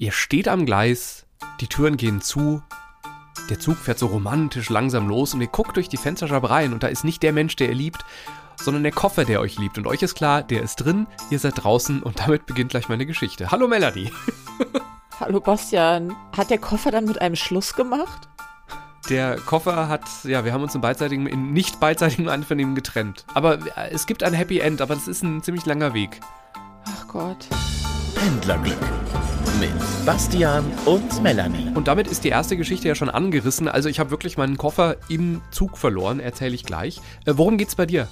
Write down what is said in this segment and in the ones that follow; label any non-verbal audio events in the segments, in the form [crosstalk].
Ihr steht am Gleis, die Türen gehen zu, der Zug fährt so romantisch langsam los und ihr guckt durch die Fensterscheibe rein und da ist nicht der Mensch, der ihr liebt, sondern der Koffer, der euch liebt. Und euch ist klar, der ist drin, ihr seid draußen und damit beginnt gleich meine Geschichte. Hallo Melanie. [laughs] Hallo Bastian. Hat der Koffer dann mit einem Schluss gemacht? Der Koffer hat, ja, wir haben uns in beidseitigem, in nicht beidseitigem Einvernehmen getrennt. Aber es gibt ein Happy End, aber das ist ein ziemlich langer Weg. Ach Gott. Pendlerglück mit Bastian und Melanie. Und damit ist die erste Geschichte ja schon angerissen. Also ich habe wirklich meinen Koffer im Zug verloren, erzähle ich gleich. Äh, worum geht's bei dir?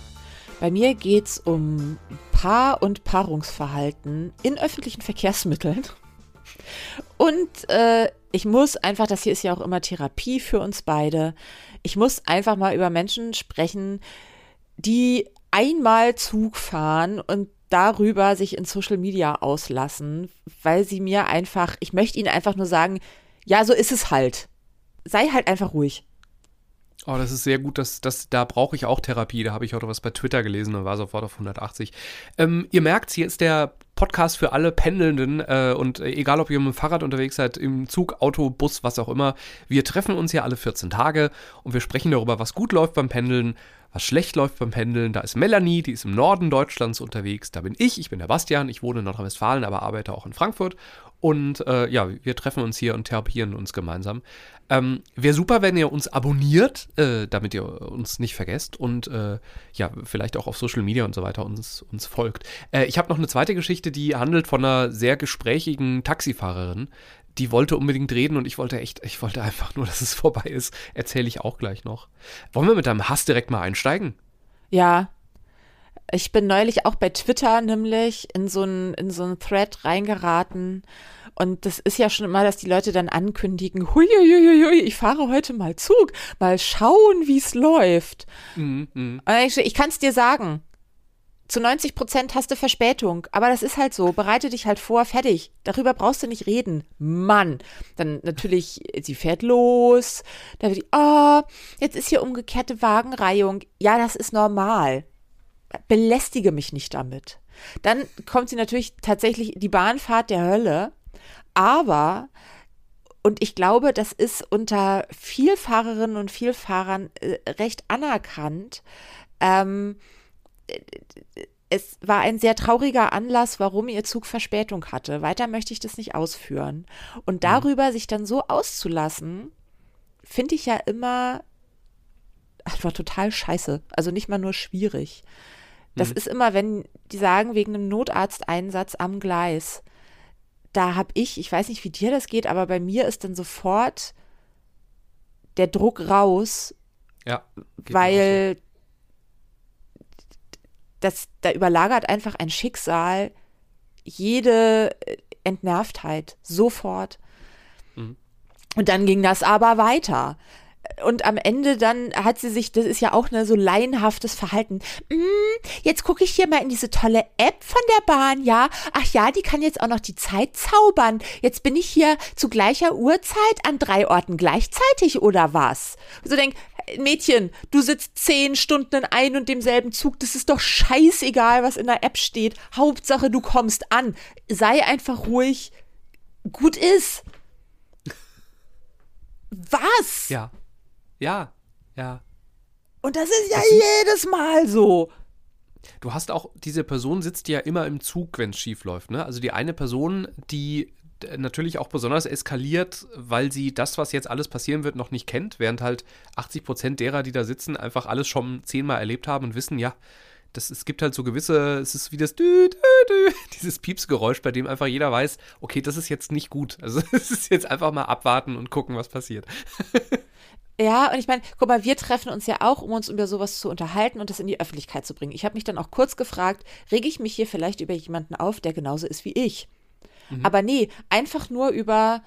Bei mir geht's um Paar- und Paarungsverhalten in öffentlichen Verkehrsmitteln. Und äh, ich muss einfach, das hier ist ja auch immer Therapie für uns beide, ich muss einfach mal über Menschen sprechen, die einmal Zug fahren und darüber sich in Social Media auslassen, weil sie mir einfach, ich möchte ihnen einfach nur sagen, ja, so ist es halt. Sei halt einfach ruhig. Oh, das ist sehr gut. Das, das, da brauche ich auch Therapie. Da habe ich heute was bei Twitter gelesen und war sofort auf 180. Ähm, ihr merkt, hier ist der Podcast für alle Pendelnden äh, und äh, egal, ob ihr mit dem Fahrrad unterwegs seid, im Zug, Auto, Bus, was auch immer. Wir treffen uns hier alle 14 Tage und wir sprechen darüber, was gut läuft beim Pendeln, was schlecht läuft beim Pendeln. Da ist Melanie, die ist im Norden Deutschlands unterwegs. Da bin ich, ich bin der Bastian, ich wohne in Nordrhein-Westfalen, aber arbeite auch in Frankfurt. Und äh, ja, wir treffen uns hier und therapieren uns gemeinsam. Ähm, Wäre super, wenn ihr uns abonniert, äh, damit ihr uns nicht vergesst und äh, ja, vielleicht auch auf Social Media und so weiter uns, uns folgt. Äh, ich habe noch eine zweite Geschichte, die handelt von einer sehr gesprächigen Taxifahrerin, die wollte unbedingt reden und ich wollte echt, ich wollte einfach nur, [laughs] dass es vorbei ist. Erzähle ich auch gleich noch. Wollen wir mit deinem Hass direkt mal einsteigen? Ja. Ich bin neulich auch bei Twitter nämlich in so einen in so einen Thread reingeraten und das ist ja schon immer, dass die Leute dann ankündigen, huiuiuiui, ich fahre heute mal Zug, mal schauen, wie es läuft. Mhm, mh. ich, ich kann es dir sagen, zu 90 Prozent hast du Verspätung. Aber das ist halt so. Bereite dich halt vor, fertig. Darüber brauchst du nicht reden. Mann. Dann natürlich, sie fährt los. Da wird die, oh, jetzt ist hier umgekehrte Wagenreihung. Ja, das ist normal. Belästige mich nicht damit. Dann kommt sie natürlich tatsächlich die Bahnfahrt der Hölle. Aber, und ich glaube, das ist unter Vielfahrerinnen und Vielfahrern äh, recht anerkannt, ähm, es war ein sehr trauriger Anlass, warum ihr Zug Verspätung hatte. Weiter möchte ich das nicht ausführen. Und mhm. darüber sich dann so auszulassen, finde ich ja immer [laughs] einfach total scheiße. Also nicht mal nur schwierig. Das mhm. ist immer, wenn die sagen, wegen einem Notarzteinsatz am Gleis. Da habe ich, ich weiß nicht, wie dir das geht, aber bei mir ist dann sofort der Druck raus. Ja. Weil das, da überlagert einfach ein Schicksal jede äh, Entnervtheit sofort. Mhm. Und dann ging das aber weiter. Und am Ende dann hat sie sich, das ist ja auch ne, so laienhaftes Verhalten. Mm, jetzt gucke ich hier mal in diese tolle App von der Bahn, ja. Ach ja, die kann jetzt auch noch die Zeit zaubern. Jetzt bin ich hier zu gleicher Uhrzeit an drei Orten gleichzeitig oder was? So denk, Mädchen, du sitzt zehn Stunden in ein und demselben Zug, das ist doch scheißegal, was in der App steht. Hauptsache, du kommst an. Sei einfach ruhig. Gut ist. [laughs] Was? Ja. Ja. Ja. Und das ist ja das jedes Mal so. Du hast auch, diese Person sitzt ja immer im Zug, wenn es schief läuft. Ne? Also die eine Person, die natürlich auch besonders eskaliert, weil sie das, was jetzt alles passieren wird, noch nicht kennt, während halt 80 Prozent derer, die da sitzen, einfach alles schon zehnmal erlebt haben und wissen, ja, das, es gibt halt so gewisse, es ist wie das dü, dü, dü, [laughs] dieses Piepsgeräusch, bei dem einfach jeder weiß, okay, das ist jetzt nicht gut. Also [laughs] es ist jetzt einfach mal abwarten und gucken, was passiert. [laughs] Ja, und ich meine, guck mal, wir treffen uns ja auch, um uns über sowas zu unterhalten und das in die Öffentlichkeit zu bringen. Ich habe mich dann auch kurz gefragt, rege ich mich hier vielleicht über jemanden auf, der genauso ist wie ich? Mhm. Aber nee, einfach nur über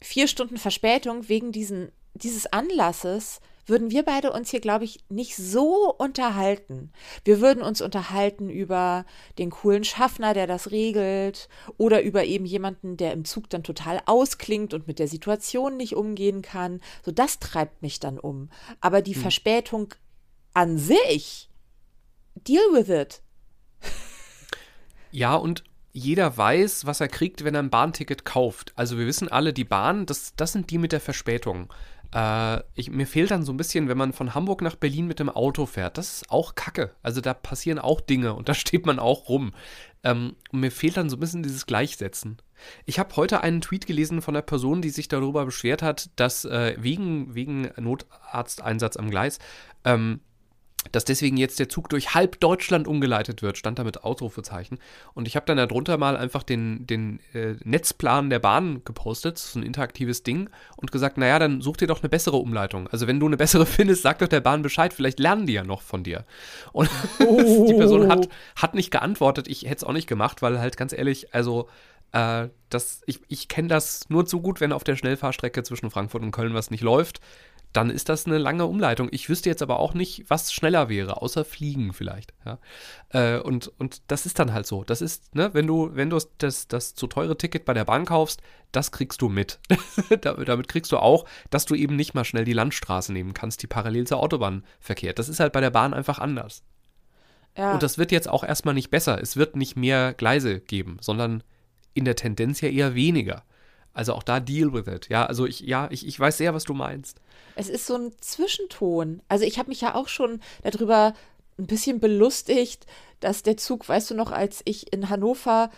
vier Stunden Verspätung wegen diesen, dieses Anlasses würden wir beide uns hier, glaube ich, nicht so unterhalten. Wir würden uns unterhalten über den coolen Schaffner, der das regelt, oder über eben jemanden, der im Zug dann total ausklingt und mit der Situation nicht umgehen kann. So, das treibt mich dann um. Aber die hm. Verspätung an sich, deal with it. Ja, und jeder weiß, was er kriegt, wenn er ein Bahnticket kauft. Also wir wissen alle, die Bahn, das, das sind die mit der Verspätung. Äh, ich, mir fehlt dann so ein bisschen, wenn man von Hamburg nach Berlin mit dem Auto fährt. Das ist auch Kacke. Also da passieren auch Dinge und da [laughs] steht man auch rum. Ähm, mir fehlt dann so ein bisschen dieses Gleichsetzen. Ich habe heute einen Tweet gelesen von einer Person, die sich darüber beschwert hat, dass äh, wegen, wegen Notarzteinsatz am Gleis ähm, dass deswegen jetzt der Zug durch halb Deutschland umgeleitet wird, stand da mit Ausrufezeichen. Und ich habe dann darunter mal einfach den, den äh, Netzplan der Bahn gepostet, so ein interaktives Ding, und gesagt, naja, dann such dir doch eine bessere Umleitung. Also wenn du eine bessere [laughs] findest, sag doch der Bahn Bescheid, vielleicht lernen die ja noch von dir. Und oh. [laughs] die Person hat, hat nicht geantwortet, ich hätte es auch nicht gemacht, weil halt ganz ehrlich, also äh, das, ich, ich kenne das nur zu gut, wenn auf der Schnellfahrstrecke zwischen Frankfurt und Köln was nicht läuft dann ist das eine lange Umleitung. Ich wüsste jetzt aber auch nicht, was schneller wäre, außer Fliegen vielleicht. Ja? Äh, und, und das ist dann halt so. Das ist, ne, wenn du, wenn du das, das zu teure Ticket bei der Bahn kaufst, das kriegst du mit. [laughs] Damit kriegst du auch, dass du eben nicht mal schnell die Landstraße nehmen kannst, die parallel zur Autobahn verkehrt. Das ist halt bei der Bahn einfach anders. Ja. Und das wird jetzt auch erstmal nicht besser. Es wird nicht mehr Gleise geben, sondern in der Tendenz ja eher weniger. Also auch da deal with it. Ja, also ich, ja, ich, ich weiß sehr, was du meinst. Es ist so ein Zwischenton. Also ich habe mich ja auch schon darüber ein bisschen belustigt, dass der Zug, weißt du noch, als ich in Hannover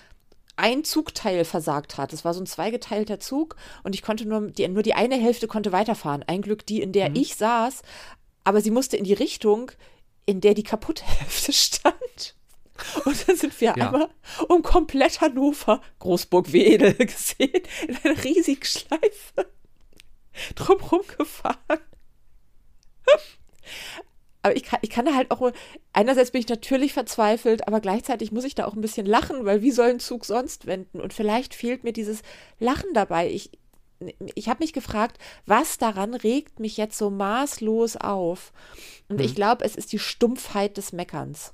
ein Zugteil versagt hat. Es war so ein zweigeteilter Zug und ich konnte nur die, nur die eine Hälfte konnte weiterfahren. Ein Glück die, in der mhm. ich saß, aber sie musste in die Richtung, in der die kaputte Hälfte [laughs] stand. [laughs] Und dann sind wir ja. einmal um komplett Hannover, Großburg-Wedel [laughs] gesehen, in einer riesigen Schleife [laughs] drumherum gefahren. Aber ich kann, ich kann da halt auch, einerseits bin ich natürlich verzweifelt, aber gleichzeitig muss ich da auch ein bisschen lachen, weil wie soll ein Zug sonst wenden? Und vielleicht fehlt mir dieses Lachen dabei. Ich, ich habe mich gefragt, was daran regt mich jetzt so maßlos auf? Und hm. ich glaube, es ist die Stumpfheit des Meckerns.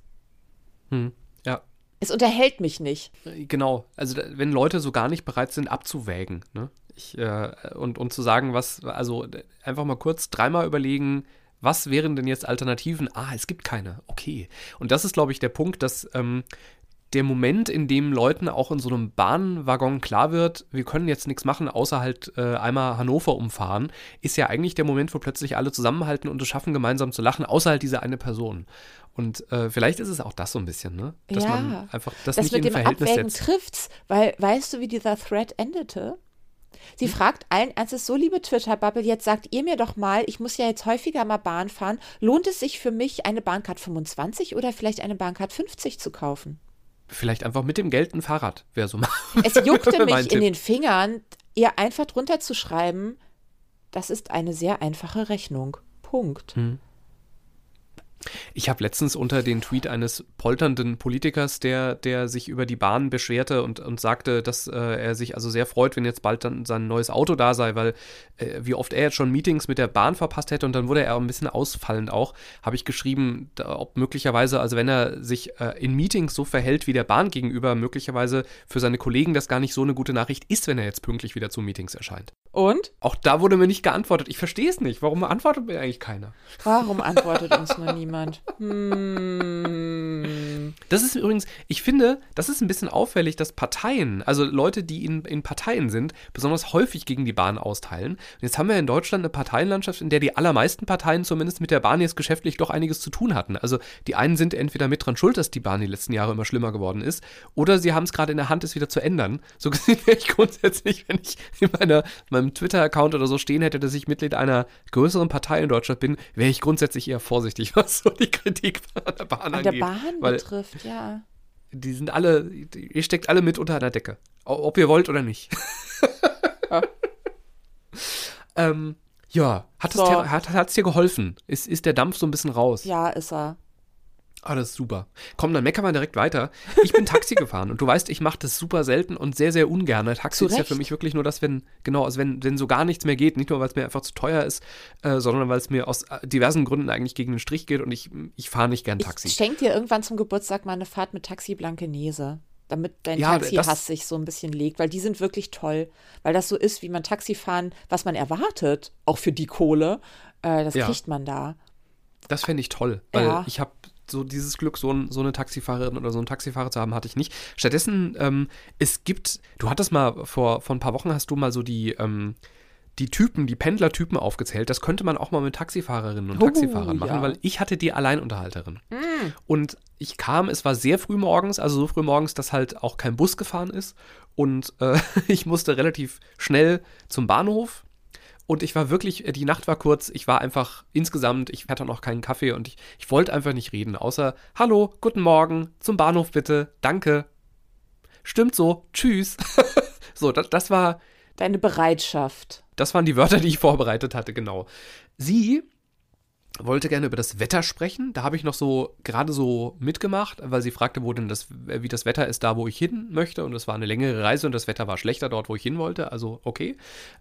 Hm. Ja. Es unterhält mich nicht. Genau. Also wenn Leute so gar nicht bereit sind, abzuwägen, ne? Ich, äh, und, und zu sagen, was, also einfach mal kurz dreimal überlegen, was wären denn jetzt Alternativen? Ah, es gibt keine. Okay. Und das ist, glaube ich, der Punkt, dass ähm, der Moment, in dem Leuten auch in so einem Bahnwaggon klar wird, wir können jetzt nichts machen, außer halt äh, einmal Hannover umfahren, ist ja eigentlich der Moment, wo plötzlich alle zusammenhalten und es schaffen, gemeinsam zu lachen, außer halt diese eine Person. Und äh, vielleicht ist es auch das so ein bisschen, ne? Dass ja, man einfach das, das nicht mit in dem Verhältnis Abwägen setzt. trifft's, weil weißt du, wie dieser Thread endete? Sie hm. fragt allen Ernstes, so liebe Twitter-Bubble, jetzt sagt ihr mir doch mal, ich muss ja jetzt häufiger mal Bahn fahren, lohnt es sich für mich, eine Bahncard 25 oder vielleicht eine Bahncard 50 zu kaufen? Vielleicht einfach mit dem Geld ein Fahrrad, wäre so mal. Es juckte [laughs] mich in den Fingern, ihr einfach drunter zu schreiben, das ist eine sehr einfache Rechnung. Punkt. Hm. Ich habe letztens unter den Tweet eines polternden Politikers, der, der sich über die Bahn beschwerte und, und sagte, dass äh, er sich also sehr freut, wenn jetzt bald dann sein neues Auto da sei, weil äh, wie oft er jetzt schon Meetings mit der Bahn verpasst hätte und dann wurde er ein bisschen ausfallend auch, habe ich geschrieben, da, ob möglicherweise, also wenn er sich äh, in Meetings so verhält wie der Bahn gegenüber, möglicherweise für seine Kollegen das gar nicht so eine gute Nachricht ist, wenn er jetzt pünktlich wieder zu Meetings erscheint. Und? Auch da wurde mir nicht geantwortet. Ich verstehe es nicht. Warum antwortet mir eigentlich keiner? Warum antwortet uns mal niemand? Hm. Das ist übrigens, ich finde, das ist ein bisschen auffällig, dass Parteien, also Leute, die in, in Parteien sind, besonders häufig gegen die Bahn austeilen. Und jetzt haben wir in Deutschland eine Parteienlandschaft, in der die allermeisten Parteien zumindest mit der Bahn jetzt geschäftlich doch einiges zu tun hatten. Also die einen sind entweder mit dran schuld, dass die Bahn die letzten Jahre immer schlimmer geworden ist, oder sie haben es gerade in der Hand, es wieder zu ändern. So [laughs] gesehen wäre ich grundsätzlich, wenn ich in meiner, meinem meinem Twitter-Account oder so stehen hätte, dass ich Mitglied einer größeren Partei in Deutschland bin, wäre ich grundsätzlich eher vorsichtig, [laughs] was so die Kritik an der Bahn an angeht. der Bahn betrifft, ja. Die sind alle, ihr steckt alle mit unter einer Decke. Ob ihr wollt oder nicht. [laughs] ja. ähm, ja, hat es so. dir, hat, dir geholfen? Ist, ist der Dampf so ein bisschen raus? Ja, ist er. Ah, das ist super. Komm, dann meckern wir direkt weiter. Ich bin Taxi [laughs] gefahren und du weißt, ich mache das super selten und sehr, sehr ungern. Taxi ist ja für mich wirklich nur das, wenn, genau, also wenn, wenn so gar nichts mehr geht. Nicht nur, weil es mir einfach zu teuer ist, äh, sondern weil es mir aus äh, diversen Gründen eigentlich gegen den Strich geht und ich, ich fahre nicht gern Taxi. Ich schenke dir irgendwann zum Geburtstag mal eine Fahrt mit Taxi Blankenese damit dein ja, Taxi-Hass sich so ein bisschen legt, weil die sind wirklich toll, weil das so ist, wie man Taxi fahren, was man erwartet, auch für die Kohle, äh, das ja. kriegt man da. Das fände ich toll, weil ja. ich habe so dieses Glück, so, ein, so eine Taxifahrerin oder so einen Taxifahrer zu haben, hatte ich nicht. Stattdessen, ähm, es gibt, du hattest mal vor, vor ein paar Wochen hast du mal so die, ähm, die Typen, die Pendlertypen aufgezählt. Das könnte man auch mal mit Taxifahrerinnen und Oh, Taxifahrern machen, ja. weil ich hatte die Alleinunterhalterin. Und ich kam, es war sehr früh morgens, also so früh morgens, dass halt auch kein Bus gefahren ist. Und äh, [laughs] ich musste relativ schnell zum Bahnhof. Und ich war wirklich, äh, die Nacht war kurz, ich war einfach insgesamt, ich hatte noch keinen Kaffee und ich, ich wollte einfach nicht reden, außer Hallo, guten Morgen, zum Bahnhof bitte, danke. Stimmt so, tschüss. [laughs] so, das, das war, Deine Bereitschaft. das waren die Wörter, die ich vorbereitet hatte, genau. Sie wollte gerne über das Wetter sprechen. Da habe ich noch so gerade so mitgemacht, weil sie fragte, wo denn das, wie das Wetter ist, da wo ich hin möchte. Und es war eine längere Reise und das Wetter war schlechter dort, wo ich hin wollte. Also okay.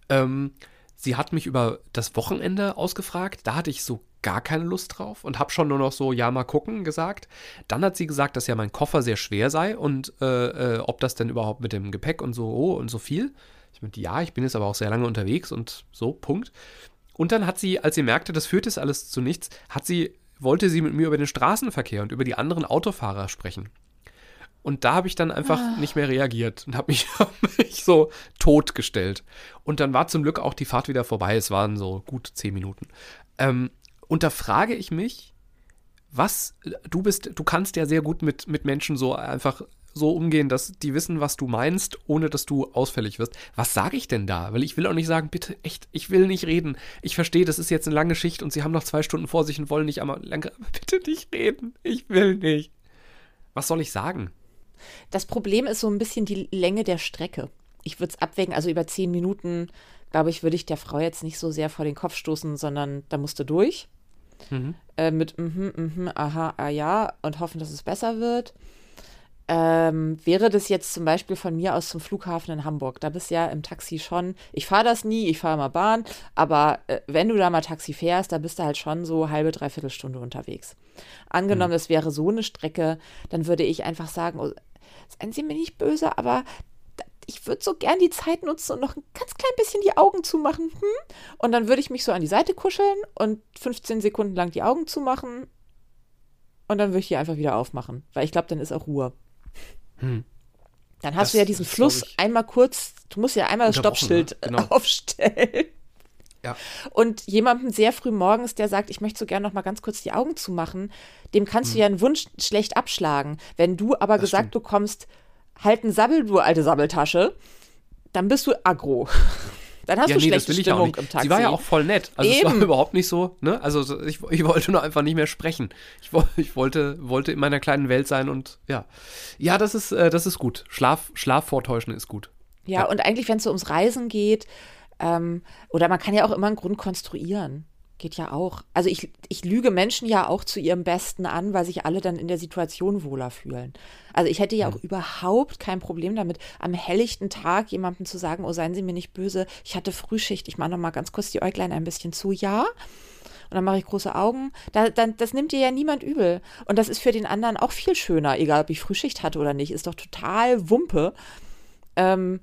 Ähm, sie hat mich über das Wochenende ausgefragt. Da hatte ich so gar keine Lust drauf und habe schon nur noch so, ja, mal gucken gesagt. Dann hat sie gesagt, dass ja mein Koffer sehr schwer sei und äh, äh, ob das denn überhaupt mit dem Gepäck und so oh, und so viel. Ich meinte, ja, ich bin jetzt aber auch sehr lange unterwegs und so, Punkt. Und dann hat sie, als sie merkte, das führt jetzt alles zu nichts, hat sie, wollte sie mit mir über den Straßenverkehr und über die anderen Autofahrer sprechen. Und da habe ich dann einfach nicht mehr reagiert und habe mich, [laughs] hab mich so totgestellt. Und dann war zum Glück auch die Fahrt wieder vorbei. Es waren so gut zehn Minuten. Ähm, und da frage ich mich, was, du bist, du kannst ja sehr gut mit, mit Menschen so einfach so umgehen, dass die wissen, was du meinst, ohne dass du ausfällig wirst. Was sage ich denn da? Weil ich will auch nicht sagen, bitte, echt, ich will nicht reden. Ich verstehe, das ist jetzt eine lange Schicht und sie haben noch zwei Stunden vor sich und wollen nicht einmal lange, [laughs] bitte nicht reden. Ich will nicht. Was soll ich sagen? Das Problem ist so ein bisschen die Länge der Strecke. Ich würde es abwägen, also über zehn Minuten, glaube ich, würde ich der Frau jetzt nicht so sehr vor den Kopf stoßen, sondern da musste durch. Äh, mit mhm, mhm, aha, ah ja und hoffen, dass es besser wird. Ähm, wäre das jetzt zum Beispiel von mir aus zum Flughafen in Hamburg, da bist ja im Taxi schon, ich fahre das nie, ich fahre mal Bahn, aber äh, wenn du da mal Taxi fährst, da bist du halt schon so halbe, dreiviertel Stunde unterwegs. Angenommen, das wäre so eine Strecke, dann würde ich einfach sagen, oh, seien Sie mir nicht böse, aber ich würde so gern die Zeit nutzen und noch ein ganz klein bisschen die Augen zumachen. Hm? Und dann würde ich mich so an die Seite kuscheln und 15 Sekunden lang die Augen zumachen und dann würde ich die einfach wieder aufmachen, weil ich glaube, dann ist auch Ruhe. Dann hast Das du ja diesen Fluss einmal kurz, du musst ja einmal das unterbrochen, Stoppschild ne? Genau. aufstellen. Ja. Und jemandem sehr früh morgens, der sagt, ich möchte so gerne noch mal ganz kurz die Augen zumachen, dem kannst Hm. du ja einen Wunsch schlecht abschlagen. Wenn du aber gesagt stimmt. bekommst, halt einen Sabbel, du alte Sabbeltasche, dann bist du aggro. Dann hast ja, du nee, schlechte Stimmung nicht. im Taxi. Sie war ja auch voll nett. Also es Eben. war überhaupt nicht so, ne? Also so- ich, ich wollte nur einfach nicht mehr sprechen. Ich, [laughs] ich wollte, wollte in meiner kleinen Welt sein und ja. Ja, das ist, äh, das ist gut. Schlaf, Schlaf vortäuschen ist gut. Ja, Ja. und eigentlich, wenn es so ums Reisen geht, ähm, oder man kann ja auch immer einen Grund konstruieren. Geht ja auch. Also ich, ich lüge Menschen ja auch zu ihrem Besten an, weil sich alle dann in der Situation wohler fühlen. Also ich hätte ja auch überhaupt kein Problem damit, am helllichten Tag jemandem zu sagen, oh, seien Sie mir nicht böse, ich hatte Frühschicht, ich mache noch mal ganz kurz die Äuglein ein bisschen zu. Ja, und dann mache ich große Augen. Da, dann, das nimmt dir ja niemand übel. Und das ist für den anderen auch viel schöner, egal ob ich Frühschicht hatte oder nicht. Ist doch total Wumpe. Ähm,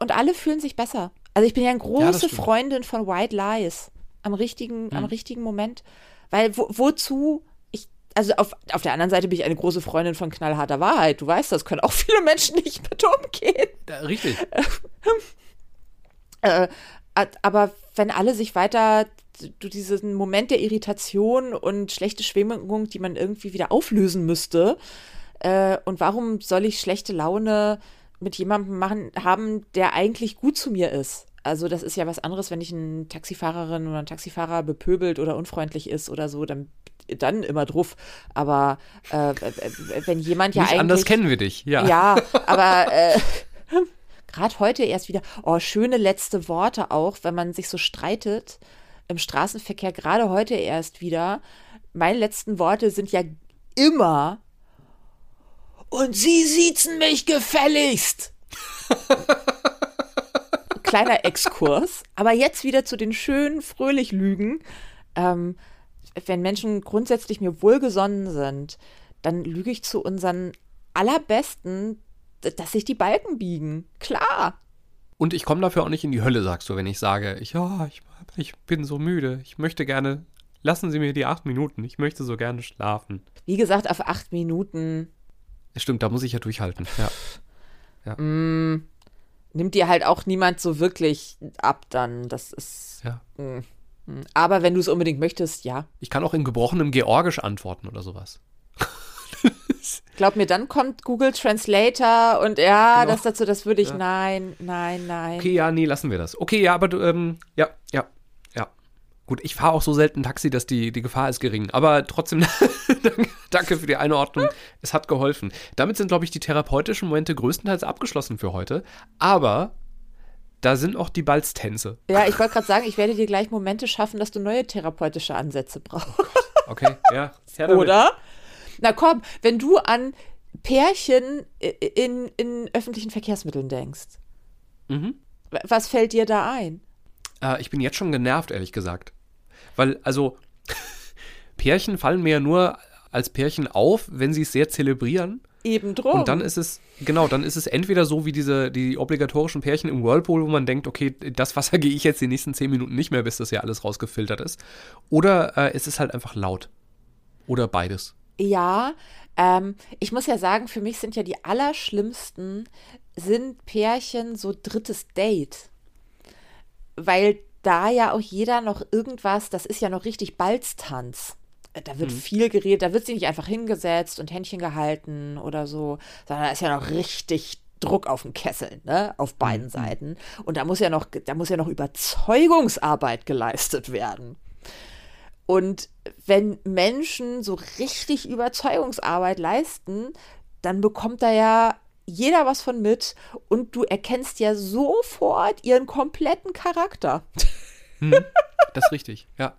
und alle fühlen sich besser. Also ich bin ja eine große stimmt. Freundin von White Lies. Am richtigen, am richtigen Moment. Weil wo, wozu? Ich, also auf, auf der anderen Seite bin ich eine große Freundin von knallharter Wahrheit. Du weißt, das können auch [laughs] viele Menschen nicht mit umgehen. Ja, richtig. [laughs] Äh, at- aber wenn alle sich weiter du diesen Moment der Irritation und schlechte Schwingung, die man irgendwie wieder auflösen müsste, äh, und warum soll ich schlechte Laune mit jemandem machen haben, der eigentlich gut zu mir ist? Also das ist ja was anderes, wenn ich eine Taxifahrerin oder ein Taxifahrer bepöbelt oder unfreundlich ist oder so, dann dann immer drauf. Aber äh, wenn jemand ja Nicht eigentlich anders kennen wir dich. Ja. ja, aber äh, [laughs] gerade heute erst wieder, oh, schöne letzte Worte auch, wenn man sich so streitet im Straßenverkehr, gerade heute erst wieder. Meine letzten Worte sind ja immer und Sie siezen mich gefälligst. [laughs] Kleiner Exkurs, aber jetzt wieder zu den schönen, fröhlich Lügen. Ähm, wenn Menschen grundsätzlich mir wohlgesonnen sind, dann lüge ich zu unseren allerbesten, dass sich die Balken biegen. Klar. Und ich komme dafür auch nicht in die Hölle, sagst du, wenn ich sage, ich, ja, ich, ich bin so müde, ich möchte gerne lassen Sie mir die acht Minuten. Ich möchte so gerne schlafen. Wie gesagt, auf acht Minuten Stimmt, da muss ich ja durchhalten. Ja. mm, nimmt dir halt auch niemand so wirklich ab dann. Das ist. ja. mm, mm. Aber wenn du es unbedingt möchtest, ja. Ich kann auch in gebrochenem Georgisch antworten oder sowas. [laughs] Glaub mir, dann kommt Google Translator und ja, Genau. das dazu, das würde ich, Ja. nein, nein, nein. Okay, ja, nee, lassen wir das. Okay, ja, aber du, ähm, ja, ja, ja. Gut, ich fahre auch so selten Taxi, dass die, die Gefahr ist gering. Aber trotzdem, [laughs] danke- danke für die Einordnung. Es hat geholfen. Damit sind, glaube ich, die therapeutischen Momente größtenteils abgeschlossen für heute. Aber da sind auch die Balztänze. Ja, ich wollte gerade sagen, ich werde dir gleich Momente schaffen, dass du neue therapeutische Ansätze brauchst. Okay, ja. Oder? Na komm, wenn du an Pärchen in, in öffentlichen Verkehrsmitteln denkst, Mhm. was fällt dir da ein? Äh, ich bin jetzt schon genervt, ehrlich gesagt. Weil, also, [laughs] Pärchen fallen mir ja nur als Pärchen auf, wenn sie es sehr zelebrieren. Eben drum. Und dann ist es, genau, dann ist es entweder so wie diese, die obligatorischen Pärchen im Whirlpool, wo man denkt, okay, das Wasser [laughs] gehe ich jetzt die nächsten zehn Minuten nicht mehr, bis das ja alles rausgefiltert ist. Oder äh, es ist halt einfach laut. Oder beides. Ja, ähm, ich muss ja sagen, für mich sind ja die allerschlimmsten, sind Pärchen so drittes Date. Weil da ja auch jeder noch irgendwas, das ist ja noch richtig Balztanz. Da wird viel geredet, da wird sie nicht einfach hingesetzt und Händchen gehalten oder so, sondern da ist ja noch richtig Druck auf dem Kessel, ne, auf beiden Seiten. Und da muss ja noch, da muss ja noch Überzeugungsarbeit geleistet werden. Und wenn Menschen so richtig Überzeugungsarbeit leisten, dann bekommt da ja jeder was von mit und du erkennst ja sofort ihren kompletten Charakter. Das ist richtig, ja.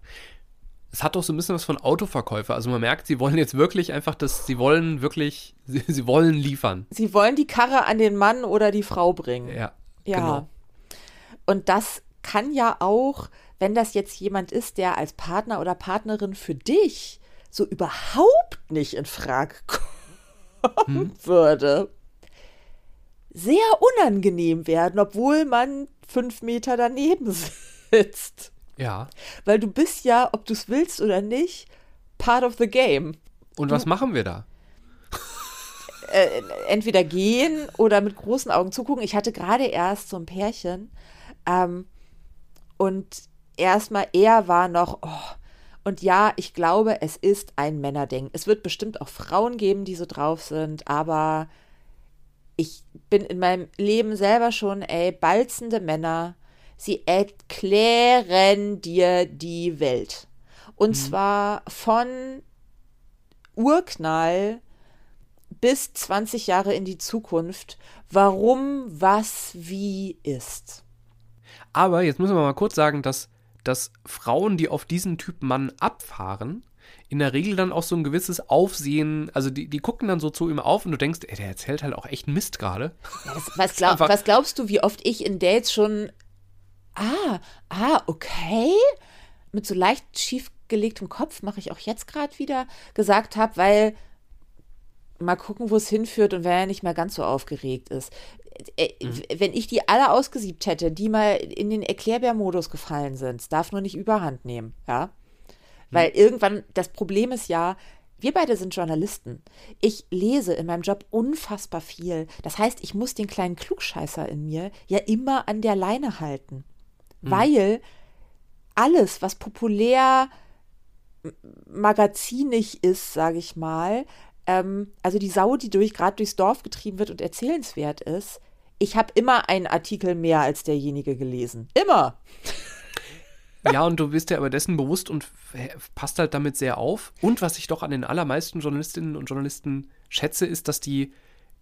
Es hat doch so ein bisschen was von Autoverkäufer. Also man merkt, sie wollen jetzt wirklich einfach das, sie wollen wirklich, [laughs] sie, sie wollen liefern. Sie wollen die Karre an den Mann oder die Frau bringen. Ja, Ja. genau. Und das kann ja auch, wenn das jetzt jemand ist, der als Partner oder Partnerin für dich so überhaupt nicht in Frage [laughs] kommen würde, sehr unangenehm werden, obwohl man fünf Meter daneben [laughs] sitzt. Ja. Weil du bist ja, ob du es willst oder nicht, part of the game. Und was machen wir da? äh, entweder gehen oder mit großen Augen zugucken. Ich hatte gerade erst so ein Pärchen ähm, und erstmal er war noch, oh, und ja, ich glaube, es ist ein Männerding. Es wird bestimmt auch Frauen geben, die so drauf sind, aber ich bin in meinem Leben selber schon, ey, balzende Männer, sie erklären dir die Welt. Und zwar von Urknall bis 20 Jahre in die Zukunft, warum was wie ist. Aber jetzt müssen wir mal kurz sagen, dass, dass Frauen, die auf diesen Typ Mann abfahren, in der Regel dann auch so ein gewisses Aufsehen, also die, die gucken dann so zu ihm auf und du denkst, ey, der erzählt halt auch echt Mist gerade. Ja, was, [laughs] glaub, was glaubst du, wie oft ich in Dates schon, ah, ah, okay, mit so leicht schiefgelegtem Kopf mache ich auch jetzt gerade wieder, gesagt habe, weil mal gucken, wo es hinführt und wer ja nicht mehr ganz so aufgeregt ist. Äh, Wenn ich die alle ausgesiebt hätte, die mal in den Erklärbär-Modus gefallen sind, es darf nur nicht überhand nehmen, ja. Weil irgendwann, das Problem ist ja, wir beide sind Journalisten. Ich lese in meinem Job unfassbar viel. Das heißt, ich muss den kleinen Klugscheißer in mir ja immer an der Leine halten. Weil alles, was populär magazinig ist, sage ich mal, ähm, also die Sau, die durch gerade durchs Dorf getrieben wird und erzählenswert ist, ich habe immer einen Artikel mehr als derjenige gelesen. Immer. [laughs] Ja, und du bist dir aber dessen bewusst und passt halt damit sehr auf. Und was ich doch an den allermeisten Journalistinnen und Journalisten schätze, ist, dass die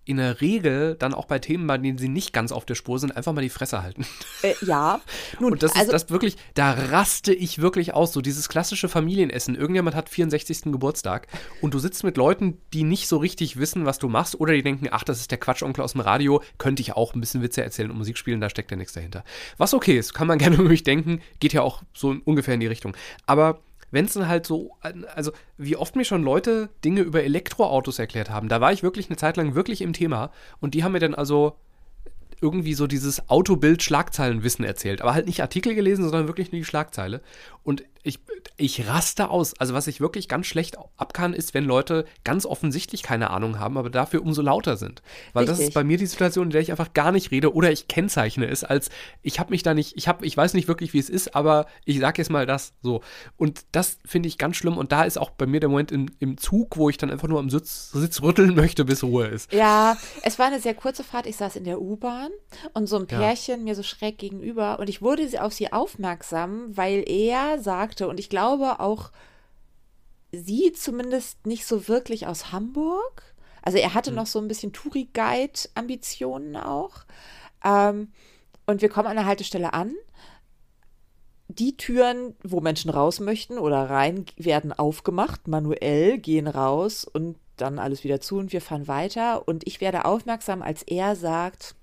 in der Regel dann auch bei Themen, bei denen sie nicht ganz auf der Spur sind, einfach mal die Fresse halten. Äh, ja. Nun, [laughs] Und das ist also, das wirklich, da raste ich wirklich aus. So dieses klassische Familienessen. Irgendjemand hat 64. Geburtstag und du sitzt mit Leuten, die nicht so richtig wissen, was du machst oder die denken, ach, das ist der Quatschonkel aus dem Radio, könnte ich auch ein bisschen Witze erzählen und Musik spielen, da steckt ja nichts dahinter. Was okay ist, kann man [laughs] gerne über mich denken, geht ja auch so ungefähr in die Richtung. Aber wenn es dann halt so, also wie oft mir schon Leute Dinge über Elektroautos erklärt haben, da war ich wirklich eine Zeit lang wirklich im Thema und die haben mir dann also irgendwie so dieses Autobild-Schlagzeilenwissen erzählt. Aber halt nicht Artikel gelesen, sondern wirklich nur die Schlagzeile. Und ich, ich raste aus. Also was ich wirklich ganz schlecht ab kann, ist, wenn Leute ganz offensichtlich keine Ahnung haben, aber dafür umso lauter sind. Weil Richtig. das ist bei mir die Situation, in der ich einfach gar nicht rede oder ich kennzeichne es als, ich habe mich da nicht, ich habe, ich weiß nicht wirklich, wie es ist, aber ich sage jetzt mal das so. Und das finde ich ganz schlimm und da ist auch bei mir der Moment im, im Zug, wo ich dann einfach nur am Sitz, Sitz rütteln möchte, bis Ruhe ist. Ja, es war eine sehr kurze Fahrt. Ich saß in der U-Bahn und so ein Pärchen ja. mir so schräg gegenüber und ich wurde auf sie aufmerksam, weil er sagte, und ich glaube auch sie zumindest nicht so wirklich aus Hamburg. Also er hatte hm. noch so ein bisschen Touri-Guide-Ambitionen auch. Ähm, und wir kommen an der Haltestelle an. Die Türen, wo Menschen raus möchten oder rein, werden aufgemacht, manuell, gehen raus und dann alles wieder zu und wir fahren weiter. Und ich werde aufmerksam, als er sagt,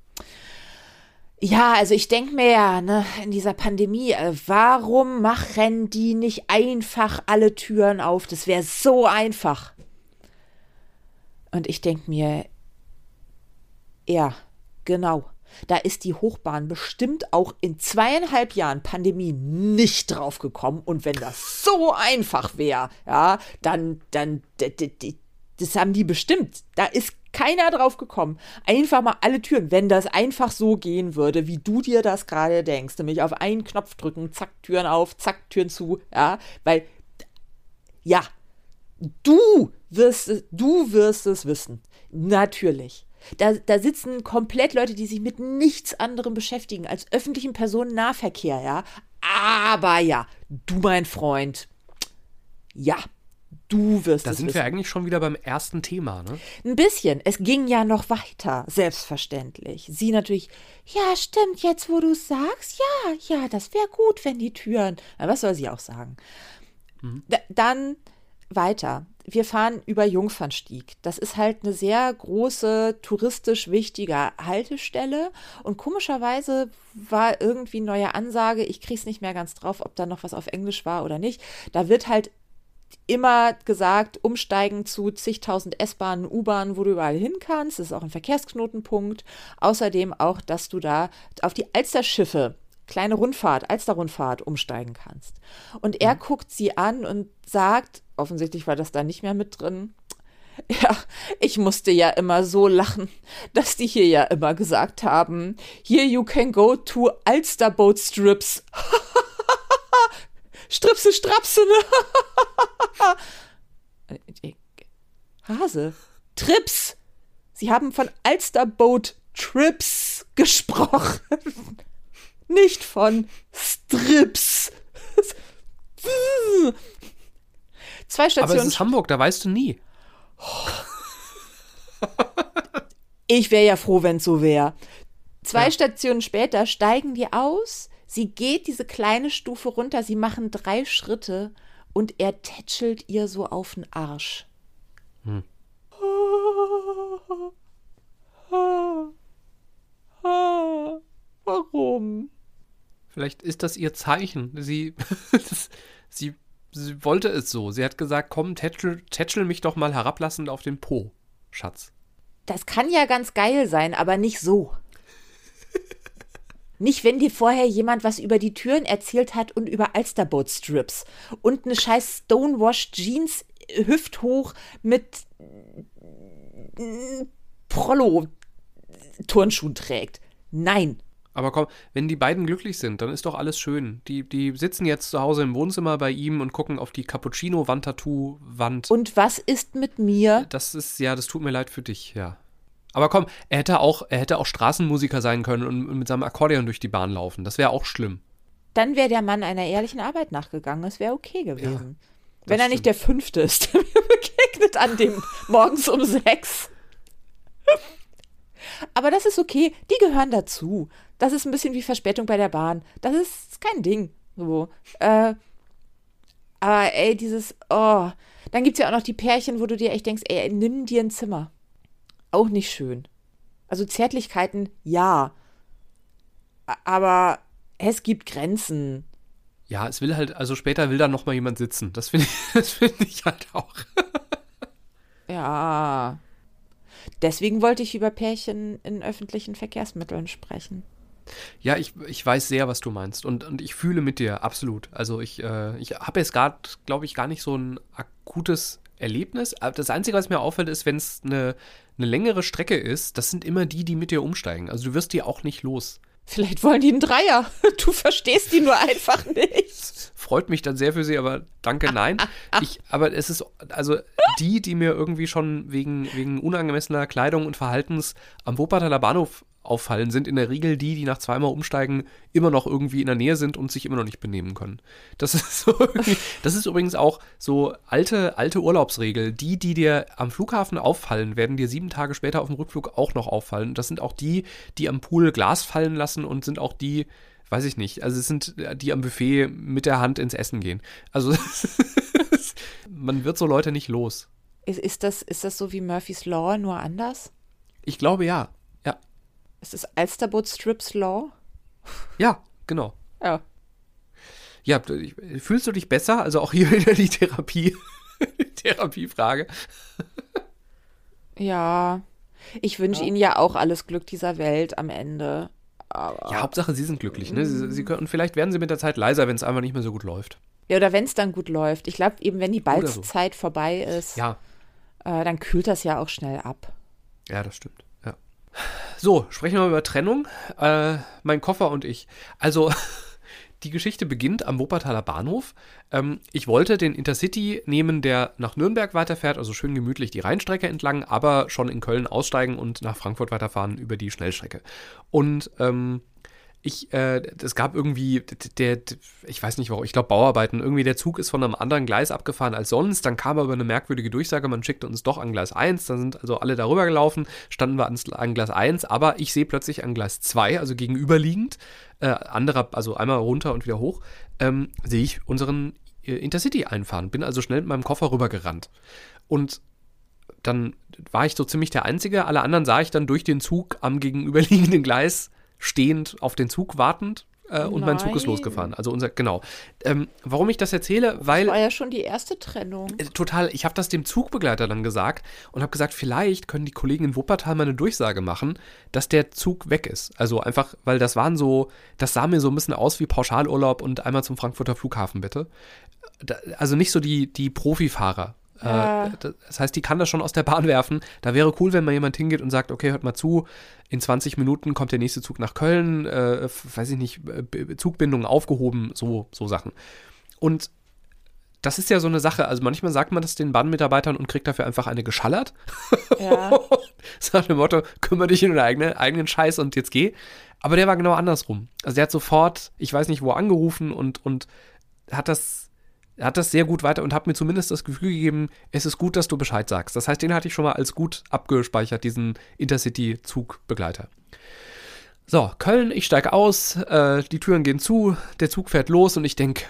ja, also ich denke mir ja, ne, in dieser Pandemie, äh, warum machen die nicht einfach alle Türen auf? Das wäre so einfach. Und ich denke mir, ja, genau. Da ist die Hochbahn bestimmt auch in zweieinhalb Jahren Pandemie nicht drauf gekommen. Und wenn das so einfach wäre, ja, dann, dann, das haben die bestimmt. Da ist keiner drauf gekommen. Einfach mal alle Türen, wenn das einfach so gehen würde, wie du dir das gerade denkst, nämlich auf einen Knopf drücken, zack, Türen auf, zack, Türen zu, ja, weil, ja, du wirst es, du wirst es wissen. Natürlich. Da, da sitzen komplett Leute, die sich mit nichts anderem beschäftigen als öffentlichen Personennahverkehr, ja. Aber ja, du mein Freund, ja, Du wirst da es. Da sind wissen. wir eigentlich schon wieder beim ersten Thema, ne? Ein bisschen. Es ging ja noch weiter, selbstverständlich. Sie natürlich, ja, stimmt, jetzt wo du sagst, ja, ja, das wäre gut, wenn die Türen. Was soll sie auch sagen? Mhm. dann weiter. Wir fahren über Jungfernstieg. Das ist halt eine sehr große, touristisch wichtige Haltestelle. Und komischerweise war irgendwie neue Ansage, ich krieg's nicht mehr ganz drauf, ob da noch was auf Englisch war oder nicht. Da wird halt immer gesagt, umsteigen zu zigtausend S-Bahnen, U-Bahnen, wo du überall hin kannst. Das ist auch ein Verkehrsknotenpunkt. Außerdem auch, dass du da auf die Alsterschiffe, kleine Rundfahrt, Alsterrundfahrt umsteigen kannst. Und er mhm. guckt sie an und sagt, offensichtlich war das da nicht mehr mit drin, [laughs] ja, ich musste ja immer so lachen, [laughs] dass die hier ja immer gesagt haben, here you can go to Alsterboat Strips. [laughs] Stripse, Strapse, ne? [laughs] Hase. Trips. Sie haben von Alsterboat Trips gesprochen. [laughs] Nicht von Strips. [laughs] Zwei Stationen. Aber es ist Hamburg, da weißt du nie. Ich wäre ja froh, wenn es so wäre. Zwei ja. Stationen später steigen die aus Sie geht diese kleine Stufe runter, sie machen drei Schritte und er tätschelt ihr so auf den Arsch. Hm. Warum? Vielleicht ist das ihr Zeichen. Sie, [laughs] sie, sie wollte es so. Sie hat gesagt, komm, tätschel, tätschel mich doch mal herablassend auf den Po, Schatz. Das kann ja ganz geil sein, aber nicht so. Nicht, wenn dir vorher jemand was über die Türen erzählt hat und über Alsterboat Strips und eine scheiß Stonewashed Jeans hüfthoch mit Prollo Turnschuhen trägt. Nein. Aber komm, wenn die beiden glücklich sind, dann ist doch alles schön. Die, die sitzen jetzt zu Hause im Wohnzimmer bei ihm und gucken auf die Cappuccino-Wandtattoo-Wand. Und was ist mit mir? Das ist, ja, das tut mir leid für dich, ja. Aber komm, er hätte auch, er hätte auch Straßenmusiker sein können und mit seinem Akkordeon durch die Bahn laufen. Das wäre auch schlimm. Dann wäre der Mann einer ehrlichen Arbeit nachgegangen. Das wäre okay gewesen. Ja, Wenn er stimmt. nicht der Fünfte ist, [laughs] der mir begegnet an dem [laughs] morgens um sechs. Aber das ist okay. Die gehören dazu. Das ist ein bisschen wie Verspätung bei der Bahn. Das ist kein Ding. So. Äh, aber ey, dieses, oh. Dann gibt es ja auch noch die Pärchen, wo du dir echt denkst, ey, nimm dir ein Zimmer auch nicht schön. Also Zärtlichkeiten, ja. Aber es gibt Grenzen. Ja, es will halt, also später will da noch mal jemand sitzen. Das finde ich, [laughs] find ich halt auch. [laughs] ja. Deswegen wollte ich über Pärchen in öffentlichen Verkehrsmitteln sprechen. Ja, ich, ich weiß sehr, was du meinst und, und ich fühle mit dir, absolut. Also ich, äh, ich habe jetzt gerade, glaube ich, gar nicht so ein akutes Erlebnis. Das Einzige, was mir auffällt, ist, wenn es eine, eine längere Strecke ist, das sind immer die, die mit dir umsteigen. Also du wirst die auch nicht los. Vielleicht wollen die einen Dreier. [laughs] Du verstehst die nur einfach nicht. Freut mich dann sehr für sie, aber danke, nein. Ich, aber es ist, also die, die mir irgendwie schon wegen, wegen unangemessener Kleidung und Verhaltens am Wuppertaler Bahnhof auffallen, sind in der Regel die, die nach zweimal Umsteigen immer noch irgendwie in der Nähe sind und sich immer noch nicht benehmen können. Das [laughs] ist so das ist übrigens auch so alte, alte Urlaubsregel. Die, die dir am Flughafen auffallen, werden dir sieben Tage später auf dem Rückflug auch noch auffallen. Das sind auch die, die am Pool Glas fallen lassen und sind auch die, weiß ich nicht, also es sind die am Buffet mit der Hand ins Essen gehen. Also [laughs] man wird so Leute nicht los. Ist, ist, das, ist das so wie Murphy's Law, nur anders? Ich glaube ja. Ist es Alsterboot Strips Law? Ja, genau. Ja. Ja, fühlst du dich besser? Also auch hier wieder die Therapie, [laughs] Therapiefrage. Ja. Ich wünsche ja. Ihnen ja auch alles Glück dieser Welt am Ende. Aber ja, Hauptsache, Sie sind glücklich. Ne? Sie, Sie können, vielleicht werden Sie mit der Zeit leiser, wenn es einfach nicht mehr so gut läuft. Ja, oder wenn es dann gut läuft. Ich glaube, eben wenn die Balzzeit so. vorbei ist, ja. äh, dann kühlt das ja auch schnell ab. Ja, das stimmt. So, sprechen wir mal über Trennung. Äh, mein Koffer und ich. Also, [laughs] die Geschichte beginnt am Wuppertaler Bahnhof. Ähm, ich wollte den Intercity nehmen, der nach Nürnberg weiterfährt, also schön gemütlich die Rheinstrecke entlang, aber schon in Köln aussteigen und nach Frankfurt weiterfahren über die Schnellstrecke. Und ähm, ich, äh, es gab irgendwie, der, der, ich weiß nicht warum, ich glaube Bauarbeiten, irgendwie der Zug ist von einem anderen Gleis abgefahren als sonst, dann kam aber eine merkwürdige Durchsage, man schickte uns doch an Gleis 1, dann sind also alle darüber gelaufen, standen wir an, an Gleis 1, aber ich sehe plötzlich an Gleis 2, also gegenüberliegend, äh, anderer, also einmal runter und wieder hoch, ähm, sehe ich unseren äh, Intercity einfahren, bin also schnell mit meinem Koffer rübergerannt. Und dann war ich so ziemlich der Einzige, alle anderen sah ich dann durch den Zug am gegenüberliegenden Gleis stehend auf den Zug wartend äh, und mein Zug ist losgefahren. Also unser, genau. Ähm, warum ich das erzähle, weil. Das war ja schon die erste Trennung. Äh, total. Ich habe das dem Zugbegleiter dann gesagt und habe gesagt, vielleicht können die Kollegen in Wuppertal mal eine Durchsage machen, dass der Zug weg ist. Also einfach, weil das waren so, das sah mir so ein bisschen aus wie Pauschalurlaub und einmal zum Frankfurter Flughafen bitte. Da, also nicht so die, die Profifahrer, ja. Das heißt, die kann das schon aus der Bahn werfen. Da wäre cool, wenn mal jemand hingeht und sagt, okay, hört mal zu, in 20 Minuten kommt der nächste Zug nach Köln, äh, weiß ich nicht, Zugbindungen aufgehoben, so, so Sachen. Und das ist ja so eine Sache. Also manchmal sagt man das den Bahnmitarbeitern und kriegt dafür einfach eine geschallert. Ja. [laughs] so dem Motto, kümmere dich um deinen eigenen, eigenen Scheiß und jetzt geh. Aber der war genau andersrum. Also der hat sofort, ich weiß nicht wo, angerufen und, und hat das hat das sehr gut weiter und hat mir zumindest das Gefühl gegeben, es ist gut, dass du Bescheid sagst. Das heißt, den hatte ich schon mal als gut abgespeichert, diesen Intercity-Zugbegleiter. So, Köln, ich steige aus, äh, die Türen gehen zu, der Zug fährt los und ich denke,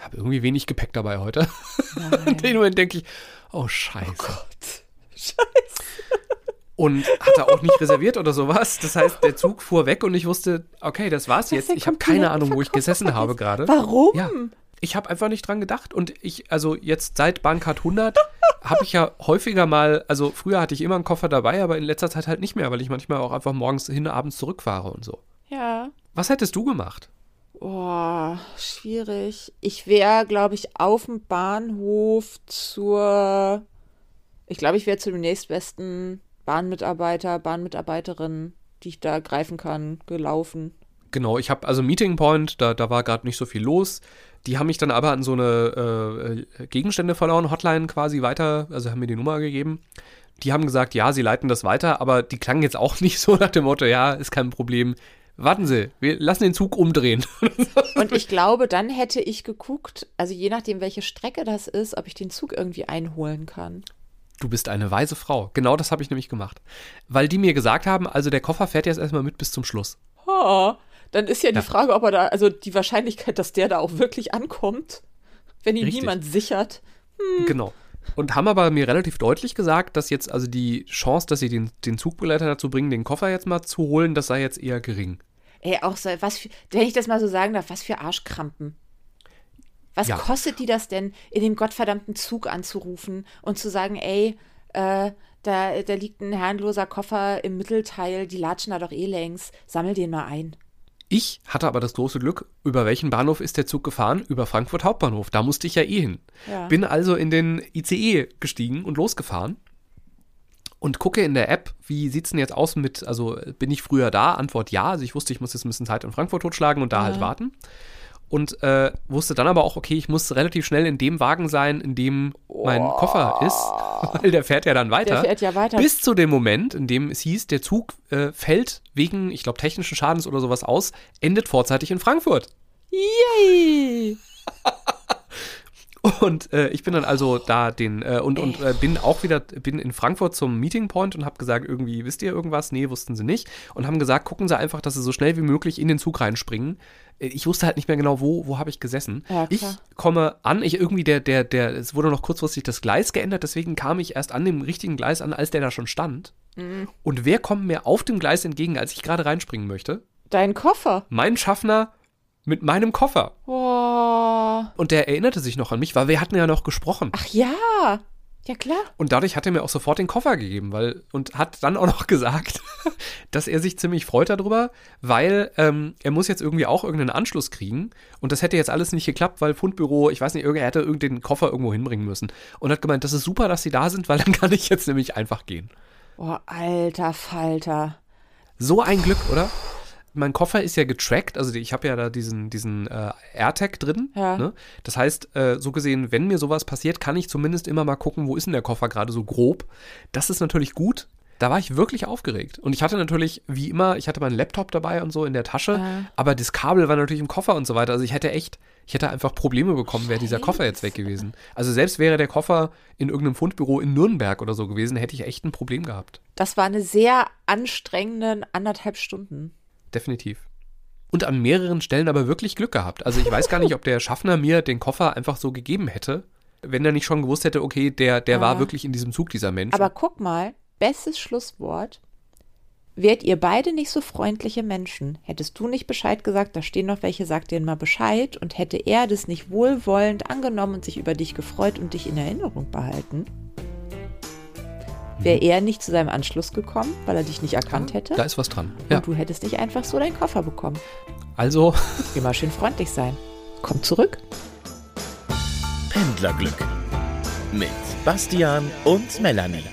habe irgendwie wenig Gepäck dabei heute. [laughs] In dem Moment denke ich, oh Scheiße. Oh Gott. [laughs] Scheiße. Und hatte auch nicht reserviert oder sowas. Das heißt, der Zug fuhr weg und ich wusste, okay, das war's jetzt. Ich habe keine Ahnung, wo ich gesessen habe gerade. Warum? Ja ich habe einfach nicht dran gedacht und ich, also jetzt seit Bahncard 100 [laughs] habe ich ja häufiger mal, also früher hatte ich immer einen Koffer dabei, aber in letzter Zeit halt nicht mehr, weil ich manchmal auch einfach morgens hin, abends zurückfahre und so. Ja. Was hättest du gemacht? Boah, schwierig. Ich wäre, glaube ich, auf dem Bahnhof zur, ich glaube, ich wäre zu dem nächstbesten Bahnmitarbeiter, Bahnmitarbeiterin, die ich da greifen kann, gelaufen. Genau, ich habe also Meeting Point, da, da war gerade nicht so viel los. Die haben mich dann aber an so eine äh, Gegenstände verloren, Hotline quasi weiter, also haben mir die Nummer gegeben. Die haben gesagt, ja, sie leiten das weiter, aber die klangen jetzt auch [laughs] nicht so nach dem Motto, ja, ist kein Problem. Warten Sie, wir lassen den Zug umdrehen. [laughs] Und ich glaube, dann hätte ich geguckt, also je nachdem, welche Strecke das ist, ob ich den Zug irgendwie einholen kann. Du bist eine weise Frau. Genau das habe ich nämlich gemacht. Weil die mir gesagt haben, also der Koffer fährt jetzt erstmal mit bis zum Schluss. Oh, dann ist ja die ja. Frage, ob er da, also die Wahrscheinlichkeit, dass der da auch wirklich ankommt, wenn ihn Richtig. niemand sichert. Hm. Genau. Und haben aber mir relativ deutlich gesagt, dass jetzt also die Chance, dass sie den, den Zugbegleiter dazu bringen, den Koffer jetzt mal zu holen, das sei jetzt eher gering. Ey, auch so, was für, wenn ich das mal so sagen darf, was für Arschkrampen. Was ja. kostet die das denn, in dem gottverdammten Zug anzurufen und zu sagen, ey, äh, da, da liegt ein herrenloser Koffer im Mittelteil, die latschen da doch eh längs, sammel den mal ein. Ich hatte aber das große Glück, über welchen Bahnhof ist der Zug gefahren? Über Frankfurt Hauptbahnhof. Da musste ich ja eh hin. Ja. Bin also in den ICE gestiegen und losgefahren und gucke in der App, wie sieht's denn jetzt aus mit, also bin ich früher da? Antwort ja. Also ich wusste, ich muss jetzt ein bisschen Zeit in Frankfurt totschlagen und da halt warten. Und äh, wusste dann aber auch, okay, ich muss relativ schnell in dem Wagen sein, in dem mein Koffer ist, [laughs] weil der fährt ja dann weiter. Der fährt ja weiter. Bis zu dem Moment, in dem es hieß, der Zug äh, fällt wegen, ich glaube, technischen Schadens oder sowas aus, endet vorzeitig in Frankfurt. Yay! [laughs] Und äh, ich bin dann also da den äh, und, und äh, bin auch wieder bin in Frankfurt zum Meeting Point und habe gesagt, irgendwie wisst ihr irgendwas? Nee, wussten sie nicht und haben gesagt, gucken Sie einfach, dass Sie so schnell wie möglich in den Zug reinspringen. Äh, Ich wusste halt nicht mehr genau, wo wo habe ich gesessen. Ja, ich komme an, ich irgendwie der der der es wurde noch kurzfristig das Gleis geändert, deswegen kam ich erst an dem richtigen Gleis an, als der da schon stand. Mhm. Und wer kommt mir auf dem Gleis entgegen, als ich gerade reinspringen möchte? Dein Koffer. Mein Schaffner mit meinem Koffer. Boah. Und der erinnerte sich noch an mich, weil wir hatten ja noch gesprochen. Ach ja. Ja, klar. Und dadurch hat er mir auch sofort den Koffer gegeben, weil und hat dann auch noch [laughs] gesagt, dass er sich ziemlich freut darüber, weil ähm, er muss jetzt irgendwie auch irgendeinen Anschluss kriegen und das hätte jetzt alles nicht geklappt, weil Fundbüro, ich weiß nicht, er hätte irgendeinen Koffer irgendwo hinbringen müssen und hat gemeint, das ist super, dass sie da sind, weil dann kann ich jetzt nämlich einfach gehen. Boah, alter Falter. So ein Glück, oder? Mein Koffer ist ja getrackt, also ich habe ja da diesen, diesen äh, AirTag drin. Ja. Ne? Das heißt, äh, so gesehen, wenn mir sowas passiert, kann ich zumindest immer mal gucken, wo ist denn der Koffer gerade so grob. Das ist natürlich gut. Da war ich wirklich aufgeregt. Und ich hatte natürlich, wie immer, ich hatte meinen Laptop dabei und so in der Tasche, Ja. aber das Kabel war natürlich im Koffer und so weiter. Also ich hätte echt, ich hätte einfach Probleme bekommen, wäre dieser Koffer jetzt weg gewesen. Also selbst wäre der Koffer in irgendeinem Fundbüro in Nürnberg oder so gewesen, hätte ich echt ein Problem gehabt. Das war eine sehr anstrengende anderthalb Stunden. Definitiv. Und an mehreren Stellen aber wirklich Glück gehabt. Also ich weiß gar nicht, ob der Schaffner mir den Koffer einfach so gegeben hätte, wenn er nicht schon gewusst hätte, okay, der, der war Ja. wirklich in diesem Zug, dieser Mensch. Aber guck mal, bestes Schlusswort. Wärt ihr beide nicht so freundliche Menschen, hättest du nicht Bescheid gesagt, da stehen noch welche, sag denen mal Bescheid und hätte er das nicht wohlwollend angenommen und sich über dich gefreut und dich in Erinnerung behalten, wäre er nicht zu seinem Anschluss gekommen, weil er dich nicht erkannt hätte da ist was dran. Ja, und du hättest nicht einfach so deinen Koffer bekommen. also Immer schön freundlich sein. Komm zurück. Pendlerglück mit Bastian und Melanie.